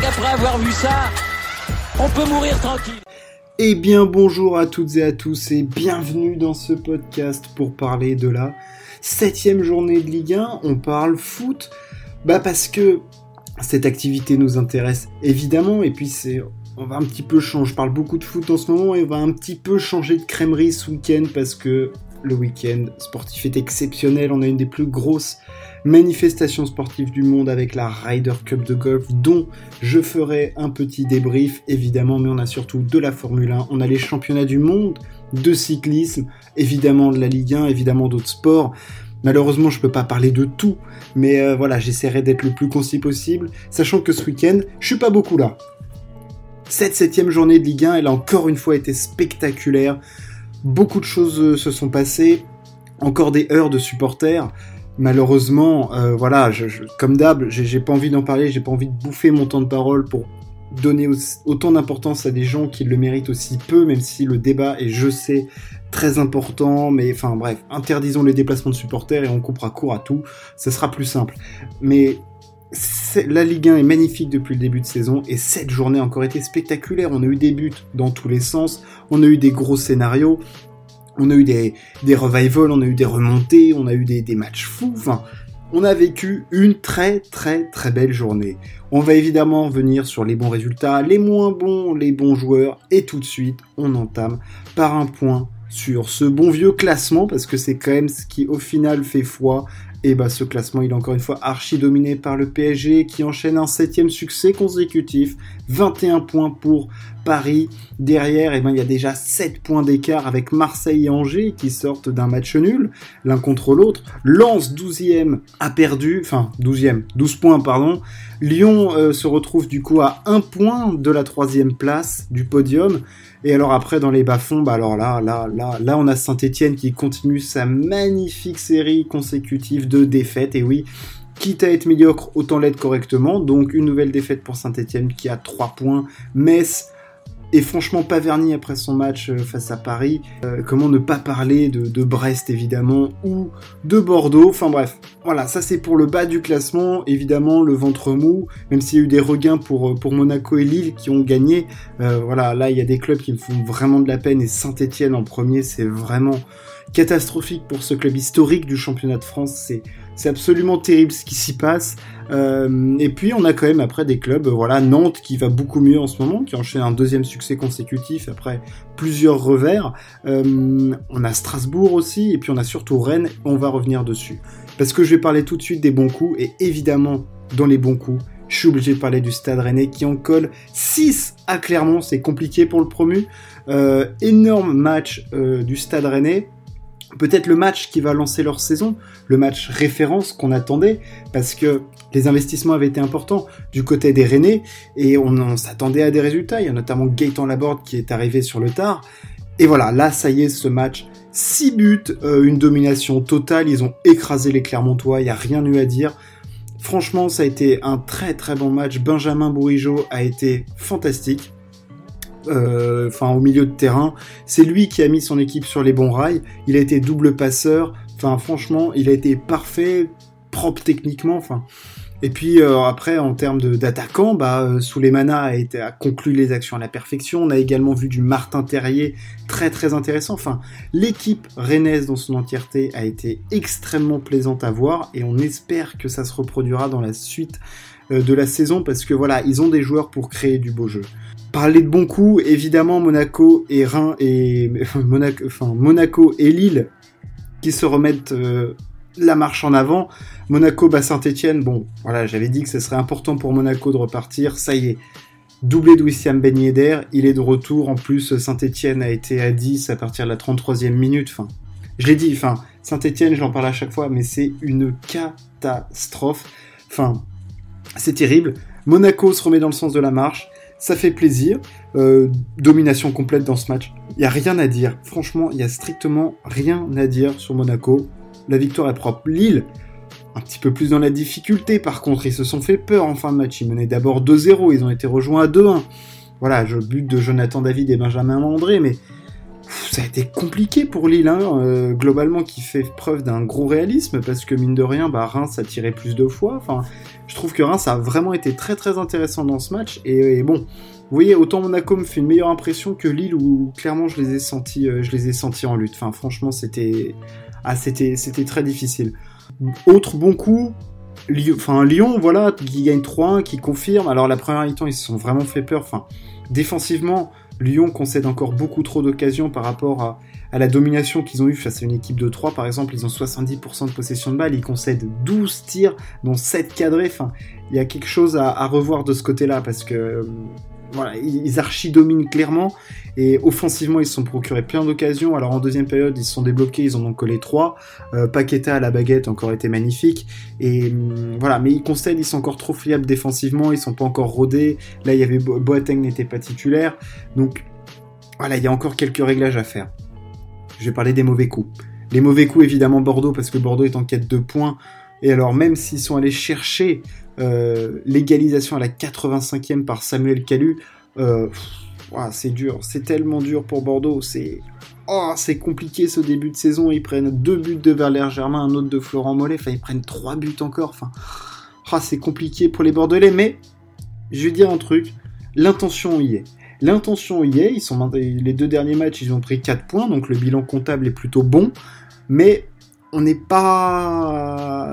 qu'après avoir vu ça, on peut mourir tranquille. Eh bien bonjour à toutes et à tous et bienvenue dans ce podcast pour parler de la septième journée de Ligue 1. On parle foot, bah parce que cette activité nous intéresse évidemment et puis c'est on va un petit peu changer. Je parle beaucoup de foot en ce moment et on va un petit peu changer de crèmerie ce week-end parce que le week-end sportif est exceptionnel. On a une des plus grosses manifestations sportives du monde avec la Ryder Cup de golf dont je ferai un petit débrief évidemment, mais on a surtout de la Formule 1, on a les championnats du monde de cyclisme, évidemment de la Ligue 1, évidemment d'autres sports. Malheureusement, je peux pas parler de tout, mais euh, voilà, j'essaierai d'être le plus concis possible, sachant que ce week-end, je suis pas beaucoup là. Cette septième journée de Ligue 1, elle a encore une fois été spectaculaire. Beaucoup de choses euh, se sont passées, encore des heures de supporters. Malheureusement, euh, voilà, comme d'hab, j'ai pas envie d'en parler, j'ai pas envie de bouffer mon temps de parole pour donner autant d'importance à des gens qui le méritent aussi peu, même si le débat est, je sais, très important, mais enfin bref, interdisons les déplacements de supporters et on coupera court à tout, ça sera plus simple. Mais la Ligue 1 est magnifique depuis le début de saison et cette journée a encore été spectaculaire. On a eu des buts dans tous les sens, on a eu des gros scénarios, on a eu des, des revivals, on a eu des remontées, on a eu des, des matchs fous. Enfin, on a vécu une très très très belle journée. On va évidemment venir sur les bons résultats, les moins bons, les bons joueurs et tout de suite on entame par un point sur ce bon vieux classement parce que c'est quand même ce qui au final fait foi et bah ce classement il est encore une fois archi dominé par le PSG qui enchaîne un septième succès consécutif, 21 points pour Paris. Derrière, eh ben, il y a déjà 7 points d'écart avec Marseille et Angers qui sortent d'un match nul, l'un contre l'autre. Lens 12e a perdu, enfin 12e, 12 points pardon. Lyon euh, se retrouve du coup à 1 point de la troisième place du podium. Et alors après dans les bas-fonds, bah alors là, là, là, là on a Saint-Etienne qui continue sa magnifique série consécutive de défaites. Et oui, quitte à être médiocre, autant l'être correctement. Donc une nouvelle défaite pour Saint-Etienne qui a 3 points. Metz et franchement pas verni après son match euh, face à Paris. Euh, comment ne pas parler de, Brest évidemment ou de Bordeaux. Enfin bref, voilà, ça c'est pour le bas du classement. Évidemment le ventre mou, même s'il y a eu des regains pour, euh, pour Monaco et Lille qui ont gagné. voilà, là il y a des clubs qui me font vraiment de la peine et Saint-Etienne en premier, c'est vraiment catastrophique pour ce club historique du championnat de France. C'est absolument terrible ce qui s'y passe. Euh, et puis on a quand même après des clubs, voilà, Nantes qui va beaucoup mieux en ce moment, qui enchaîne un deuxième succès consécutif après plusieurs revers. Euh, on a Strasbourg aussi, et puis on a surtout Rennes, on va revenir dessus. Parce que je vais parler tout de suite des bons coups, et évidemment, dans les bons coups, je suis obligé de parler du Stade Rennais qui en colle 6 à Clermont, c'est compliqué pour le promu. Euh, énorme match du Stade Rennais peut-être le match qui va lancer leur saison, le match référence qu'on attendait, parce que les investissements avaient été importants du côté des Rennais, et on, s'attendait à des résultats. Il y a notamment Gaëtan Laborde qui est arrivé sur le tard. Et voilà, là, ça y est, ce match, 6 buts, euh, une domination totale, ils ont écrasé les Clermontois, il n'y a rien eu à dire. Franchement, ça a été un très très bon match. Benjamin Bourigeau a été fantastique. Euh, enfin au milieu de terrain. C'est lui qui a mis son équipe sur les bons rails. Il a été double passeur. Enfin franchement, il a été parfait, propre techniquement. Enfin. Et puis euh, après, en termes d'attaquant, bah, euh, Souleymana a, a conclu les actions à la perfection. On a également vu du Martin Terrier très très intéressant. Enfin, l'équipe rennaise dans son entièreté a été extrêmement plaisante à voir et on espère que ça se reproduira dans la suite de la saison parce que voilà, ils ont des joueurs pour créer du beau jeu. Parler de bons coups, évidemment Monaco et Reims et Monaco, enfin Monaco et Lille qui se remettent euh, la marche en avant. Monaco bas Saint-Etienne, bon, voilà, j'avais dit que ce serait important pour Monaco de repartir, ça y est. Doublé de Wissam Ben il est de retour. En plus, Saint-Etienne a été à 10 à partir de la 33e minute. Enfin, je l'ai dit, Saint-Etienne, j'en parle à chaque fois, mais c'est une catastrophe. Enfin, c'est terrible. Monaco se remet dans le sens de la marche ça fait plaisir. Euh, domination complète dans ce match. Il n'y a rien à dire. Franchement, il n'y a strictement rien à dire sur Monaco. La victoire est propre. Lille, un petit peu plus dans la difficulté. Par contre, ils se sont fait peur en fin de match. Ils menaient d'abord 2-0. Ils ont été rejoints à 2-1. Voilà, je but de Jonathan David et Benjamin André, mais ça a été compliqué pour Lille, hein, euh, globalement, qui fait preuve d'un gros réalisme, parce que mine de rien, bah, Reims a tiré plus de fois. Je trouve que Reims a vraiment été très très intéressant dans ce match. Et, bon, vous voyez, autant Monaco me fait une meilleure impression que Lille, où clairement je les ai sentis, euh, en lutte. Franchement, c'était, ah, c'était, très difficile. Autre bon coup, Lyon, enfin Lyon, voilà, qui gagne 3-1, qui confirme. Alors la première mi-temps, ils se sont vraiment fait peur. Défensivement, Lyon concède encore beaucoup trop d'occasions par rapport à, la domination qu'ils ont eue face à une équipe de 3. Par exemple, ils ont 70% de possession de balle, ils concèdent 12 tirs, dont 7 cadrés. Enfin, il y a quelque chose à revoir de ce côté-là parce que euh, voilà, ils archi-dominent clairement. Et offensivement, ils se sont procurés plein d'occasions. Alors en deuxième période, ils se sont débloqués, ils en ont collé trois. Euh, Paqueta à la baguette encore été magnifique. Et hum, voilà, mais ils concèdent, ils sont encore trop fiables défensivement, ils sont pas encore rodés. Là, il y avait Boateng n'était pas titulaire. Donc voilà, il y a encore quelques réglages à faire. Je vais parler des mauvais coups. Les mauvais coups, évidemment, Bordeaux, parce que Bordeaux est en quête de points. Et alors, même s'ils sont allés chercher euh, l'égalisation à la 85e par Samuel Calu, euh, c'est dur, c'est tellement dur pour Bordeaux, c'est oh, c'est compliqué ce début de saison, ils prennent deux buts de Valère Germain, un autre de Florent Mollet, enfin ils prennent trois buts encore, enfin oh, c'est compliqué pour les Bordelais, mais je vais dire un truc, l'intention y est. L'intention y est, les deux derniers matchs, ils ont pris 4 points, donc le bilan comptable est plutôt bon, mais on n'est pas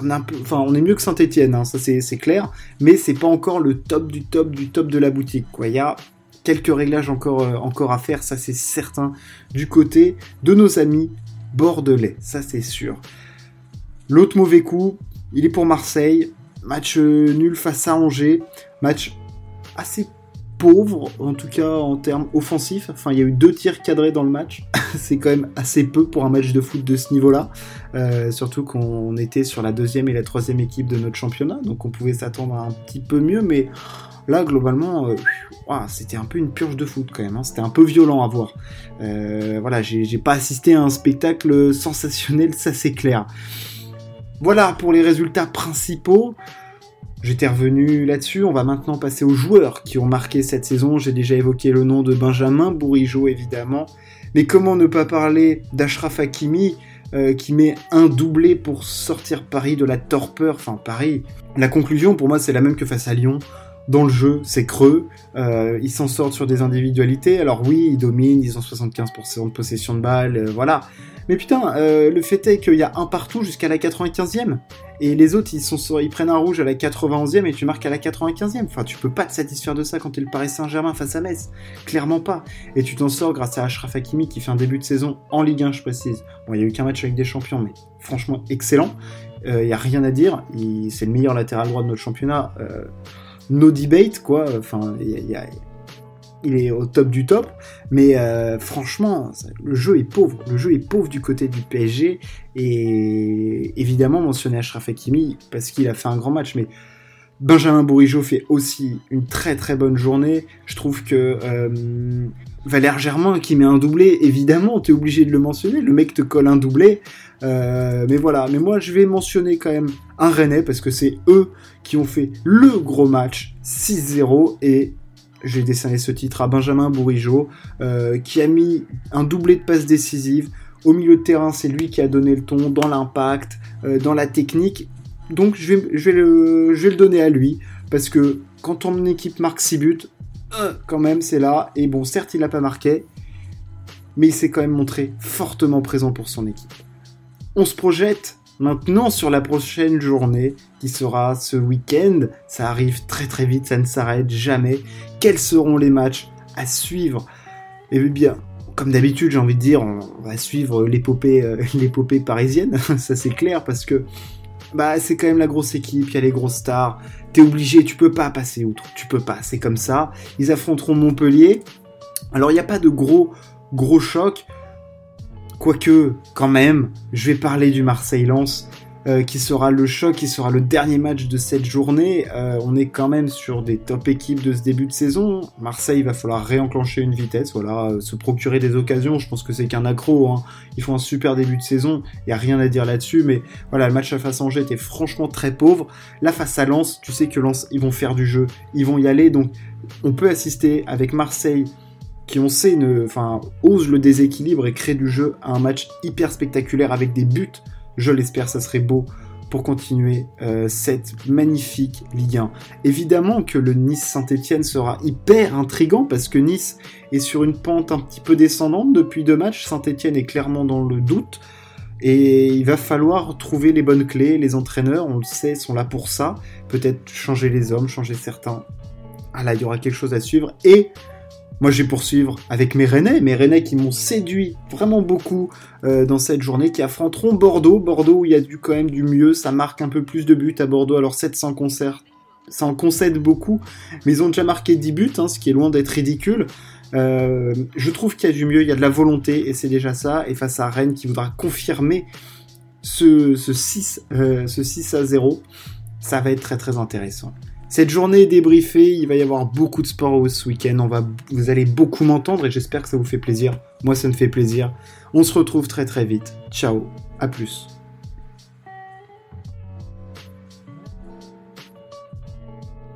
on, est mieux que Saint-Etienne, hein, ça c'est clair, mais c'est pas encore le top du top du top de la boutique. Il y a quelques réglages encore, euh, encore à faire, ça c'est certain, du côté de nos amis bordelais, ça c'est sûr. L'autre mauvais coup, il est pour Marseille, match euh, nul face à Angers, match assez pauvre, en tout cas en termes offensifs. Enfin, il y a eu deux tirs cadrés dans le match. c'est quand même assez peu pour un match de foot de ce niveau-là. Euh, surtout qu'on était sur la deuxième et la troisième équipe de notre championnat, donc on pouvait s'attendre à un petit peu mieux, mais là, globalement, euh, c'était un peu une purge de foot quand même. Hein. C'était un peu violent à voir. Euh, voilà, j'ai pas assisté à un spectacle sensationnel, ça c'est clair. Voilà pour les résultats principaux. J'étais revenu là-dessus, on va maintenant passer aux joueurs qui ont marqué cette saison. J'ai déjà évoqué le nom de Benjamin Bourigeau évidemment, mais comment ne pas parler d'Ashraf Hakimi euh, qui met un doublé pour sortir Paris de la torpeur, enfin Paris. La conclusion pour moi c'est la même que face à Lyon. Dans le jeu, c'est creux, euh, ils s'en sortent sur des individualités, alors oui, ils dominent, ils ont 75% de possession de balle, euh, voilà. Mais putain, euh, le fait est qu'il y a un partout jusqu'à la 95e. Et les autres, ils, prennent un rouge à la 91e et tu marques à la 95e. Enfin, tu peux pas te satisfaire de ça quand t'es le Paris Saint-Germain face à Metz. Clairement pas. Et tu t'en sors grâce à Ashraf Hakimi qui fait un début de saison en Ligue 1, je précise. Bon, il y a eu qu'un match avec des champions, mais franchement excellent. Il euh, y a rien à dire. C'est le meilleur latéral droit de notre championnat. No debate, quoi. Enfin, il est au top du top, mais euh, franchement, le jeu est pauvre. Le jeu est pauvre du côté du PSG, et évidemment mentionner Ashraf Hakimi parce qu'il a fait un grand match, mais Benjamin Bourigeau fait aussi une très très bonne journée. Je trouve que euh, Valère Germain qui met un doublé, évidemment, tu es obligé de le mentionner. Le mec te colle un doublé. Euh, mais voilà, mais moi je vais mentionner quand même un Rennais parce que c'est eux qui ont fait le gros match 6-0 et j'ai décerné ce titre à Benjamin Bourigeau, euh, qui a mis un doublé de passes décisives. Au milieu de terrain, c'est lui qui a donné le ton dans l'impact, dans la technique. Donc je vais, le, donner à lui, parce que quand ton équipe marque 6 buts, euh, quand même c'est là. Et bon, certes, il n'a pas marqué, mais il s'est quand même montré fortement présent pour son équipe. On se projette Maintenant, sur la prochaine journée, qui sera ce week-end, ça arrive très très vite, ça ne s'arrête jamais. Quels seront les matchs à suivre? Eh bien, comme d'habitude, j'ai envie de dire, on va suivre l'épopée, euh, l'épopée parisienne, ça c'est clair, parce que bah c'est quand même la grosse équipe, il y a les grosses stars. T'es obligé, tu peux pas passer outre, tu peux pas, c'est comme ça. Ils affronteront Montpellier. Alors il n'y a pas de gros gros chocs. Quoique, quand même, je vais parler du Marseille-Lens, euh, qui sera le choc, qui sera le dernier match de cette journée. Euh, on est quand même sur des top équipes de ce début de saison. Marseille, il va falloir réenclencher une vitesse, voilà, euh, se procurer des occasions. Je pense que c'est qu'un accro. Hein. Ils font un super début de saison, il y a rien à dire là-dessus. Mais voilà, le match à face à Angers était franchement très pauvre. Là, face à Lens, tu sais que Lens, ils vont faire du jeu, ils vont y aller. Donc, on peut assister avec Marseille qui on sait enfin, ose le déséquilibre et crée du jeu à un match hyper spectaculaire avec des buts. Je l'espère, ça serait beau pour continuer euh, cette magnifique Ligue 1. Évidemment que le Nice-Saint-Etienne sera hyper intrigant parce que Nice est sur une pente un petit peu descendante depuis deux matchs. Saint-Etienne est clairement dans le doute. Et il va falloir trouver les bonnes clés. Les entraîneurs, on le sait, sont là pour ça. Peut-être changer les hommes, changer certains. Ah là, il y aura quelque chose à suivre. Et moi, je vais poursuivre avec mes Rennais, mes Rennais qui m'ont séduit vraiment beaucoup euh, dans cette journée, qui affronteront Bordeaux. Bordeaux où il y a du, quand même du mieux, ça marque un peu plus de buts à Bordeaux, alors 700 concerts, ça en concède beaucoup, mais ils ont déjà marqué 10 buts, hein, ce qui est loin d'être ridicule. Euh, je trouve qu'il y a du mieux, il y a de la volonté, et c'est déjà ça, et face à Rennes qui voudra confirmer ce, ce 6, euh, ce 6 à 0, ça va être très très intéressant. Cette journée est débriefée, il va y avoir beaucoup de sport ce week-end, on va, vous allez beaucoup m'entendre et j'espère que ça vous fait plaisir. Moi ça me fait plaisir. On se retrouve très très vite. Ciao, à plus.